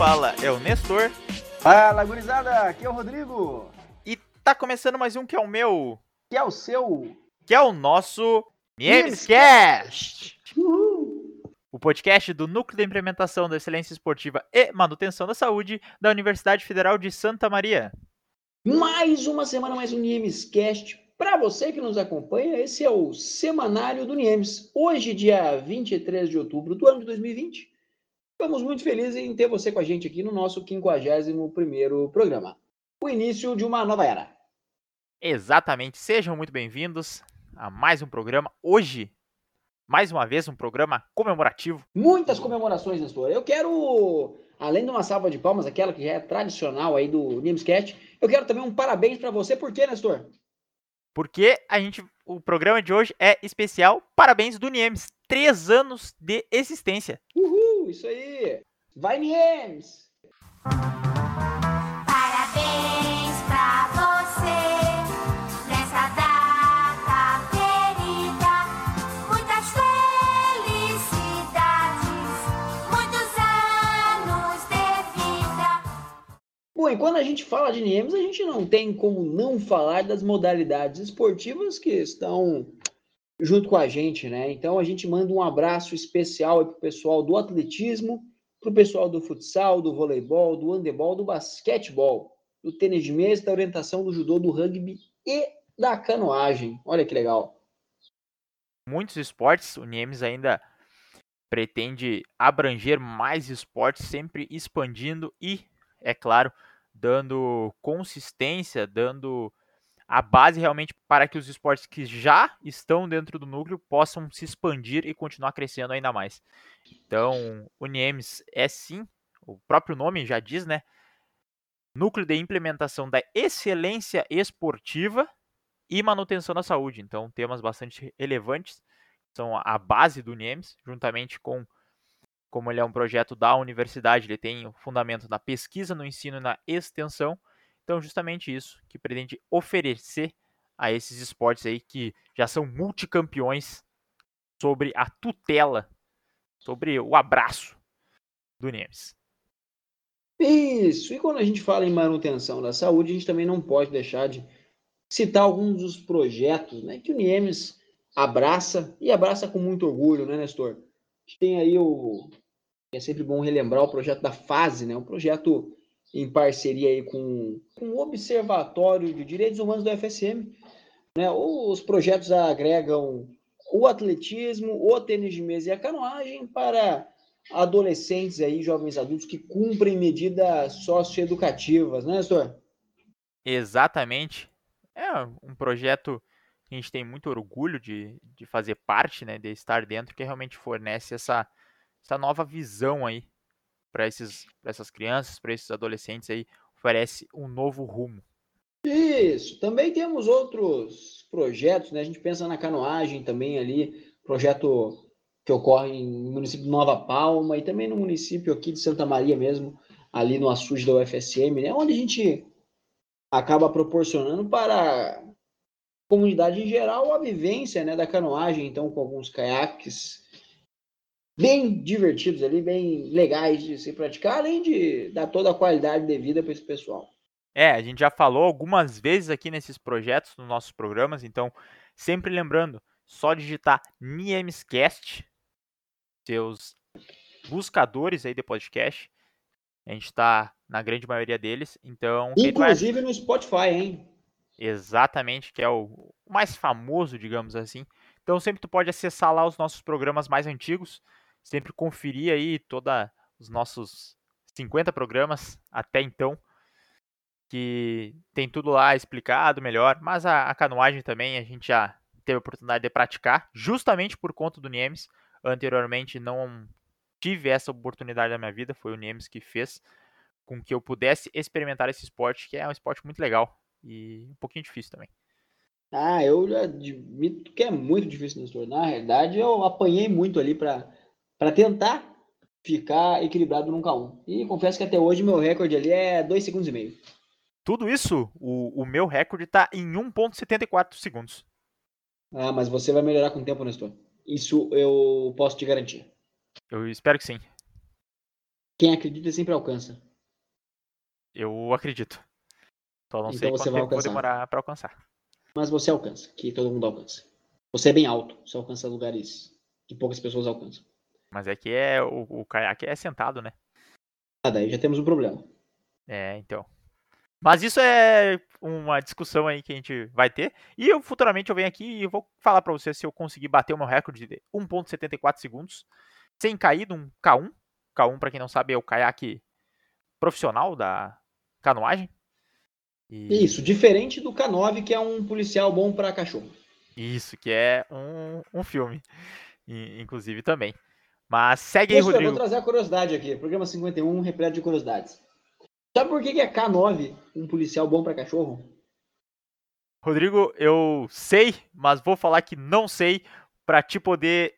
fala é o Nestor. Fala, gurizada, aqui é o Rodrigo. E tá começando mais um que é o meu, Que é o seu. que é o nosso Niemescast. O podcast do Núcleo de Implementação da Excelência Esportiva e Manutenção da Saúde da Universidade Federal de Santa Maria. Mais uma semana, mais um Niemescast. Para você que nos acompanha, esse é o Semanário do Niemes. Hoje, dia 23 de outubro do ano de 2020. Estamos muito felizes em ter você com a gente aqui no nosso 51º programa. O início de uma nova era. Exatamente, sejam muito bem-vindos a mais um programa. Hoje, mais uma vez, um programa comemorativo. Muitas comemorações, Nestor. Eu quero, além de uma salva de palmas, aquela que já é tradicional aí do Niemescast, eu quero também um parabéns para você. Por quê, Nestor? Porque a gente, o programa de hoje é especial. Parabéns do Niemes, três anos de existência. Uhul, isso aí. Vai, Niemes! Parabéns pra você nessa data querida. Muitas felicidades, muitos anos de vida. Bom, e quando a gente fala de Niemes, a gente não tem como não falar das modalidades esportivas que estão junto com a gente, né? Então a gente manda um abraço especial para o pessoal do atletismo, para o pessoal do futsal, do voleibol, do handebol, do basquetebol, do tênis de mesa, da orientação do judô, do rugby e da canoagem. Olha que legal. Muitos esportes, o Niemes ainda pretende abranger mais esportes, sempre expandindo e, é claro, dando consistência, dando a base realmente para que os esportes que já estão dentro do núcleo possam se expandir e continuar crescendo ainda mais. Então, o Niemes é sim, o próprio nome já diz, né? Núcleo de implementação da excelência esportiva e manutenção da saúde. Então, temas bastante relevantes são a base do Niemes, juntamente com como ele é um projeto da universidade, ele tem o fundamento na pesquisa, no ensino e na extensão. Então, justamente isso que pretende oferecer a esses esportes aí que já são multicampeões sobre a tutela, sobre o abraço do Niemes. Isso. E quando a gente fala em manutenção da saúde, a gente também não pode deixar de citar alguns dos projetos né, que o Niemes abraça e abraça com muito orgulho, né, Nestor? A gente tem aí o. É sempre bom relembrar o projeto da FASE, né? Um projeto em parceria aí com, com o Observatório de Direitos Humanos do FSM. Né? Os projetos agregam o atletismo, o tênis de mesa e a canoagem para adolescentes aí, jovens adultos que cumprem medidas socioeducativas, né, Nestor? Exatamente. É um projeto que a gente tem muito orgulho de, de fazer parte, né, de estar dentro, que realmente fornece essa, essa nova visão aí para essas crianças, para esses adolescentes aí, oferece um novo rumo. Isso. Também temos outros projetos, né? A gente pensa na canoagem também ali, projeto que ocorre no município de Nova Palma e também no município aqui de Santa Maria mesmo, ali no açude da UFSM, né? Onde a gente acaba proporcionando para a comunidade em geral a vivência, né, da canoagem, então com alguns caiaques bem divertidos ali, bem legais de se praticar, além de dar toda a qualidade devida para esse pessoal. É, a gente já falou algumas vezes aqui nesses projetos, nos nossos programas, então, sempre lembrando, só digitar Niemescast, seus buscadores aí de podcast. A gente está na grande maioria deles, então... vai- Inclusive no Spotify, hein? Exatamente, que é o o mais famoso, digamos assim. Então sempre tu pode acessar lá os nossos programas mais antigos, sempre conferir aí toda os nossos 50 programas até então, que tem tudo lá explicado melhor, mas a, a canoagem também a gente já teve a oportunidade de praticar, justamente por conta do Niemes. Anteriormente não tive essa oportunidade na minha vida, foi o Niemes que fez com que eu pudesse experimentar esse esporte, que é um esporte muito legal e um pouquinho difícil também. Ah, eu admito que é muito difícil Nestor. Na realidade, eu apanhei muito ali para para tentar ficar equilibrado num K1. E confesso que até hoje meu recorde ali é 2 segundos e meio. Tudo isso, o, o meu recorde tá em 1.74 segundos. Ah, mas você vai melhorar com o tempo, Nestor. Isso eu posso te garantir. Eu espero que sim. Quem acredita sempre alcança. Eu acredito. Só não Então sei você quanto vai tempo alcançar. demorar pra alcançar. Mas você alcança, que todo mundo alcança. Você é bem alto, você alcança lugares que poucas pessoas alcançam. Mas é que é, o, o caiaque é sentado, né? Ah, daí já temos um problema. É, então. Mas isso é uma discussão aí que a gente vai ter. E eu futuramente eu venho aqui e vou falar pra você se eu conseguir bater o meu recorde de 1.74 segundos sem cair num K1. K1, pra quem não sabe, é o caiaque profissional da canoagem. E Isso, diferente do K9, que é um policial bom pra cachorro. isso, que é um, um filme, inclusive também. Mas segue aí, Professor, eu vou Rodrigo. trazer a curiosidade aqui. Programa 51, repleto de curiosidades. Sabe por que que é K9 um policial bom pra cachorro? Rodrigo, eu sei, mas vou falar que não sei pra te poder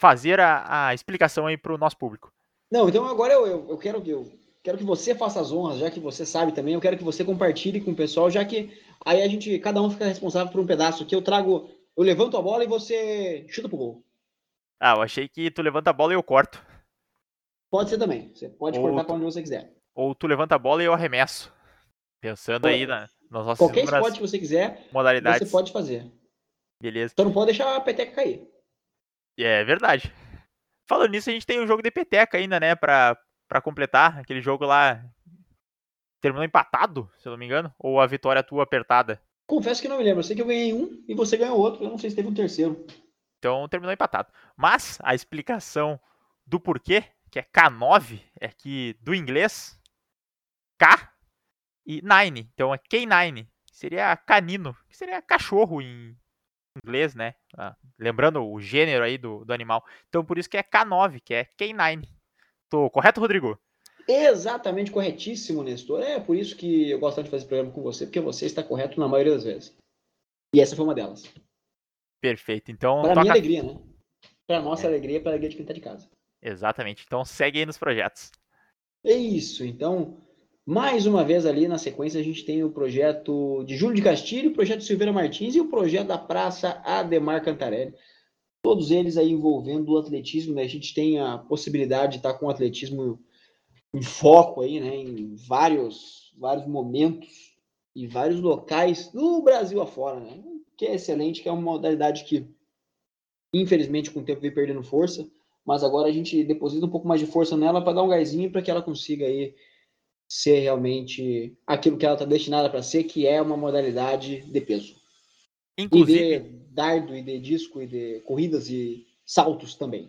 fazer a, a explicação aí pro nosso público. Não, então agora eu, eu, eu quero que eu quero que você faça as honras, já que você sabe também. Eu quero que você compartilhe com o pessoal, já que aí a gente, cada um fica responsável por um pedaço. Que eu trago, eu levanto a bola e você chuta pro gol. Ah, eu achei que tu levanta a bola e eu corto. Pode ser também. Você pode Ou cortar pra onde você quiser. Ou tu levanta a bola e eu arremesso. Pensando aí na, nas nossas Qualquer esporte que você quiser, modalidades. você pode fazer. Beleza. Só não pode deixar a peteca cair. É verdade. Falando nisso, a gente tem um jogo de peteca ainda, né? Pra, pra completar. Aquele jogo lá. Terminou empatado, se eu não me engano. Ou a vitória tua apertada. Confesso que não me lembro. Eu sei que eu ganhei um e você ganhou outro. Eu não sei se teve um terceiro. Então terminou empatado. Mas a explicação do porquê, que é K9, é que do inglês K e nine. Então é K9. Seria canino, que seria cachorro em inglês, né? Ah, lembrando o gênero aí do, do animal. Então por isso que é K9, que é K9. Tô correto, Rodrigo? Exatamente corretíssimo, Nestor. É por isso que eu gosto de fazer programa com você, porque você está correto na maioria das vezes. E essa foi uma delas. Perfeito. Então Para toca... minha alegria, né? Para nossa É. alegria, para a alegria de quem está de casa. Exatamente. Então segue aí nos projetos. É isso. Então, mais uma vez ali na sequência, a gente tem o projeto de Júlio de Castilho, o projeto Silveira Martins e o projeto da Praça Ademar Cantarelli. Todos eles aí envolvendo o atletismo, né? A gente tem a possibilidade de estar com o atletismo em foco aí, né? Em vários, vários momentos e vários locais no Brasil afora, né? Que é excelente, que é uma modalidade que, infelizmente, com o tempo vem perdendo força, mas agora a gente deposita um pouco mais de força nela para dar um gásinho para que ela consiga aí ser realmente aquilo que ela está destinada para ser, que é uma modalidade de peso. E Inclusive, de dardo, e de disco, e de corridas e saltos também.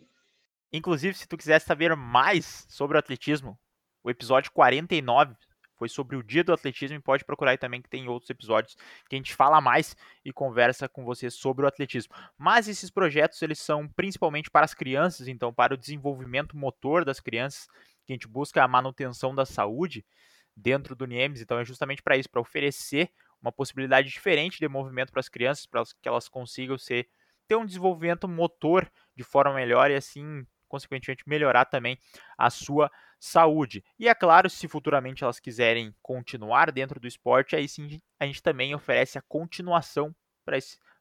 Inclusive, se tu quiser saber mais sobre o atletismo, o episódio 49 foi sobre o dia do atletismo e pode procurar aí também que tem outros episódios que a gente fala mais e conversa com você sobre o atletismo. Mas esses projetos eles são principalmente para as crianças, então para o desenvolvimento motor das crianças, que a gente busca a manutenção da saúde dentro do NIEMS, então é justamente para isso, para oferecer uma possibilidade diferente de movimento para as crianças, para que elas consigam ser ter um desenvolvimento motor de forma melhor e assim consequentemente melhorar também a sua saúde. E é claro, se futuramente elas quiserem continuar dentro do esporte, aí sim a gente também oferece a continuação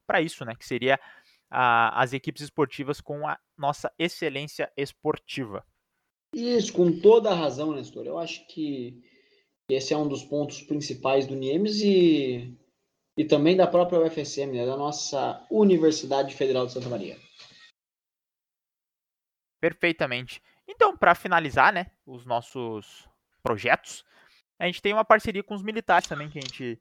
para isso, né? Que seria a, as equipes esportivas com a nossa excelência esportiva. Isso, com toda a razão, Nestor. Eu acho que esse é um dos pontos principais do NIEMS e, e também da própria UFSM, né? da nossa Universidade Federal de Santa Maria. Perfeitamente. Então, para finalizar, né, os nossos projetos, a gente tem uma parceria com os militares também que a gente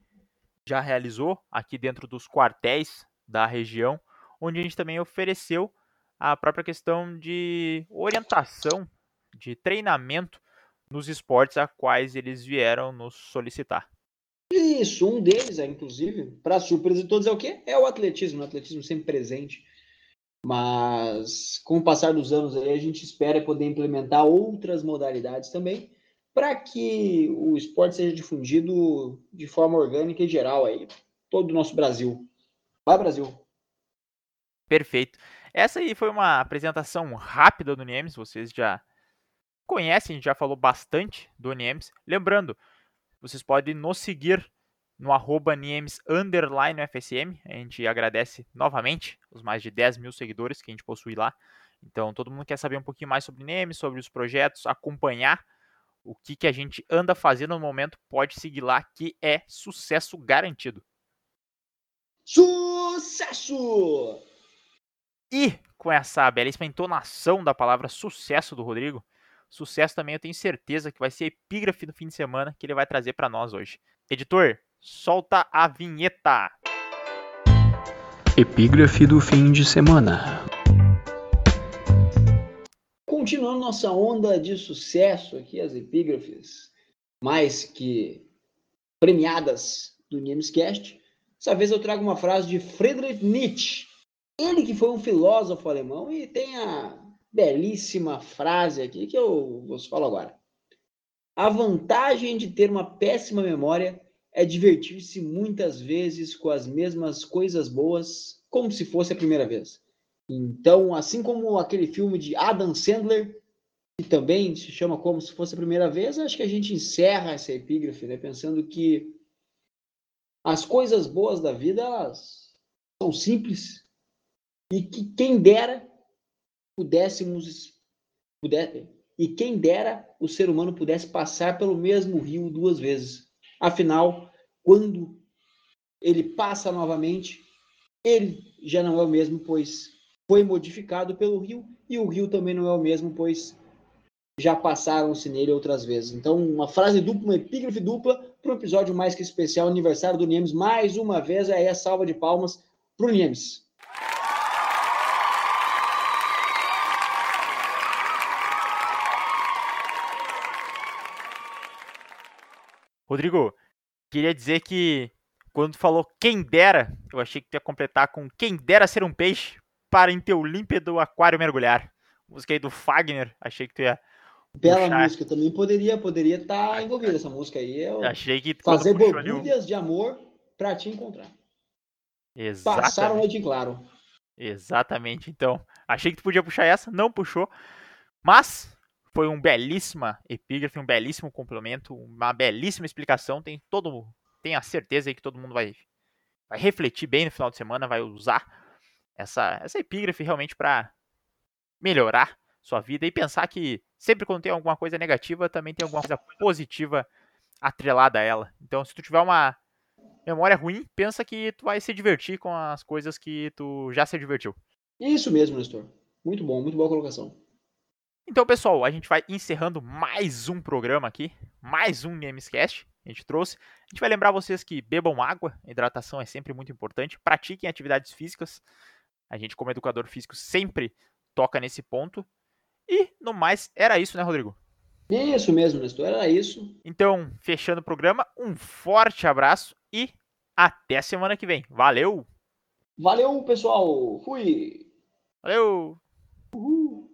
já realizou aqui dentro dos quartéis da região, onde a gente também ofereceu a própria questão de orientação, de treinamento nos esportes a quais eles vieram nos solicitar. Isso, um deles, é, inclusive, para surpresa de todos, é o quê? É o atletismo, o atletismo sempre presente. Mas com o passar dos anos aí, a gente espera poder implementar outras modalidades também, para que o esporte seja difundido de forma orgânica e geral aí, todo o nosso Brasil. Vai, Brasil! Perfeito. Essa aí foi uma apresentação rápida do NIEMS, vocês já conhecem, já falou bastante do NIEMS. Lembrando, vocês podem nos seguir no arroba NIEMS underline FSM. A gente agradece novamente os mais de 10 mil seguidores que a gente possui lá. Então, todo mundo quer saber um pouquinho mais sobre Nemes, sobre os projetos, acompanhar o que, que a gente anda fazendo no momento, pode seguir lá que é sucesso garantido. Sucesso! E com essa belíssima entonação da palavra sucesso do Rodrigo, sucesso também eu tenho certeza que vai ser a epígrafe do fim de semana que ele vai trazer para nós hoje. Editor, solta a vinheta. Epígrafe do fim de semana. Continuando nossa onda de sucesso aqui, as epígrafes mais que premiadas do Namescast, dessa vez eu trago uma frase de Friedrich Nietzsche. Ele que foi um filósofo alemão e tem a belíssima frase aqui que eu vos falo agora. A vantagem de ter uma péssima memória é divertir-se muitas vezes com as mesmas coisas boas, como se fosse a primeira vez. Então, assim como aquele filme de Adam Sandler, que também se chama Como se fosse a primeira vez, acho que a gente encerra essa epígrafe, né, pensando que as coisas boas da vida elas são simples e que quem dera pudéssemos puder, e quem dera o ser humano pudesse passar pelo mesmo rio duas vezes. Afinal, quando ele passa novamente, ele já não é o mesmo, pois foi modificado pelo rio, e o rio também não é o mesmo, pois já passaram-se nele outras vezes. Então, uma frase dupla, uma epígrafe dupla, para um episódio mais que especial, aniversário do Niemes, mais uma vez, aí a salva de palmas para o Niemes. Rodrigo, queria dizer que quando tu falou quem dera, eu achei que tu ia completar com quem dera ser um peixe para em teu límpido aquário mergulhar. Música aí do Fagner, achei que tu ia Bela Puxar. música, também poderia poderia estar envolvida essa música aí. O- Achei que fazer borbulhas de amor para te encontrar. Passaram a Exatamente. noite em claro. Exatamente. Então, achei que tu podia puxar essa, não puxou. Mas foi um belíssima epígrafe, um belíssimo complemento, uma belíssima explicação. Tem todo, tenho a certeza aí que todo mundo vai, vai refletir bem no final de semana, vai usar essa, essa epígrafe realmente para melhorar sua vida e pensar que sempre quando tem alguma coisa negativa, também tem alguma coisa positiva atrelada a ela. Então, se tu tiver uma memória ruim, pensa que tu vai se divertir com as coisas que tu já se divertiu. Isso mesmo, Nestor. Muito bom, muito boa colocação. Então, pessoal, a gente vai encerrando mais um programa aqui, mais um Namescast. A gente trouxe. A gente vai lembrar vocês que bebam água, a hidratação é sempre muito importante. Pratiquem atividades físicas. A gente, como educador físico, sempre toca nesse ponto. E, no mais, era isso, né, Rodrigo? Isso mesmo, Nestor. Era isso. Então, fechando o programa, um forte abraço e até semana que vem. Valeu! Valeu, pessoal. Fui. Valeu! Uhul.